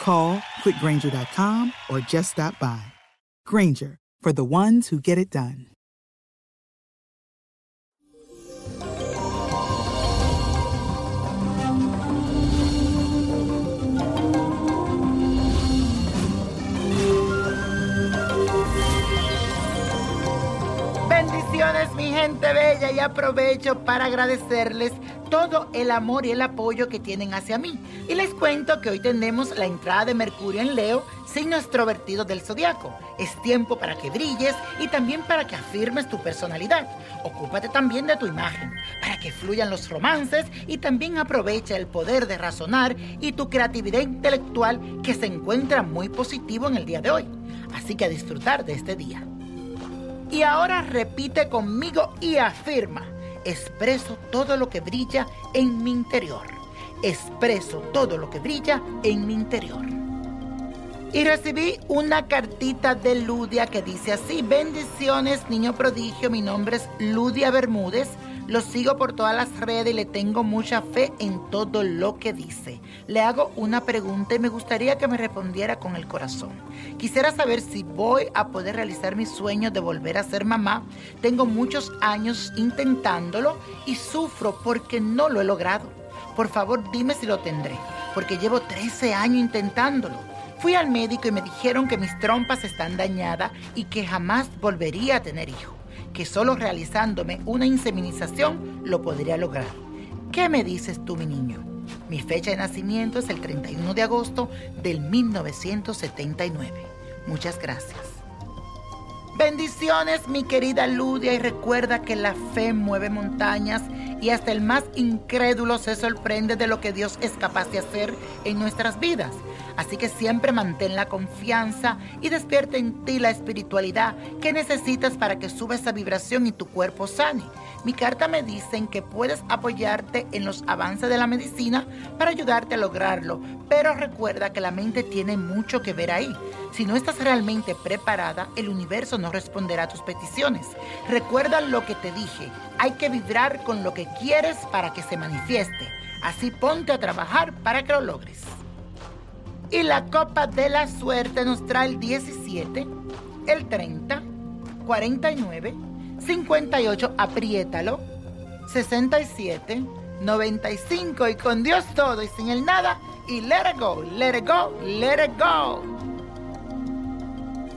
Call quickgranger.com or just stop by. Granger, for the ones who get it done. Bendiciones mi gente bella y aprovecho para agradecerles todo el amor y el apoyo que tienen hacia mí. Y les cuento que hoy tenemos la entrada de Mercurio en Leo, signo extrovertido del zodiaco. Es tiempo para que brilles y también para que afirmes tu personalidad. Ocúpate también de tu imagen, para que fluyan los romances y también aprovecha el poder de razonar y tu creatividad intelectual que se encuentra muy positivo en el día de hoy. Así que a disfrutar de este día. Y ahora repite conmigo y afirma, expreso todo lo que brilla en mi interior. Expreso todo lo que brilla en mi interior. Y recibí una cartita de Ludia que dice así, bendiciones niño prodigio, mi nombre es Ludia Bermúdez, lo sigo por todas las redes y le tengo mucha fe en todo lo que dice. Le hago una pregunta y me gustaría que me respondiera con el corazón. Quisiera saber si voy a poder realizar mi sueño de volver a ser mamá. Tengo muchos años intentándolo y sufro porque no lo he logrado. Por favor, dime si lo tendré, porque llevo 13 años intentándolo. Fui al médico y me dijeron que mis trompas están dañadas y que jamás volvería a tener hijos, que solo realizándome una inseminización lo podría lograr. ¿Qué me dices tú, mi niño? Mi fecha de nacimiento es el 31 de agosto del 1979. Muchas gracias. Bendiciones, mi querida Ludia, y recuerda que la fe mueve montañas y hasta el más incrédulo se sorprende de lo que Dios es capaz de hacer en nuestras vidas. Así que siempre mantén la confianza y despierta en ti la espiritualidad que necesitas para que suba esa vibración y tu cuerpo sane. Mi carta me dicen que puedes apoyarte en los avances de la medicina para ayudarte a lograrlo, pero recuerda que la mente tiene mucho que ver ahí. Si no estás realmente preparada, el universo no responderá a tus peticiones. Recuerda lo que te dije, hay que vibrar con lo que quieres para que se manifieste. Así ponte a trabajar para que lo logres. Y la copa de la suerte nos trae el 17, el 30, 49, 58, apriétalo, 67, 95 y con Dios todo y sin el nada y let it go, let it go, let it go.